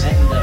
second